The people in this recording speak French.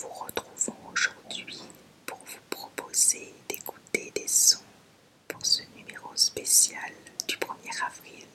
vous retrouvons aujourd'hui pour vous proposer d'écouter des sons pour ce numéro spécial du 1er avril.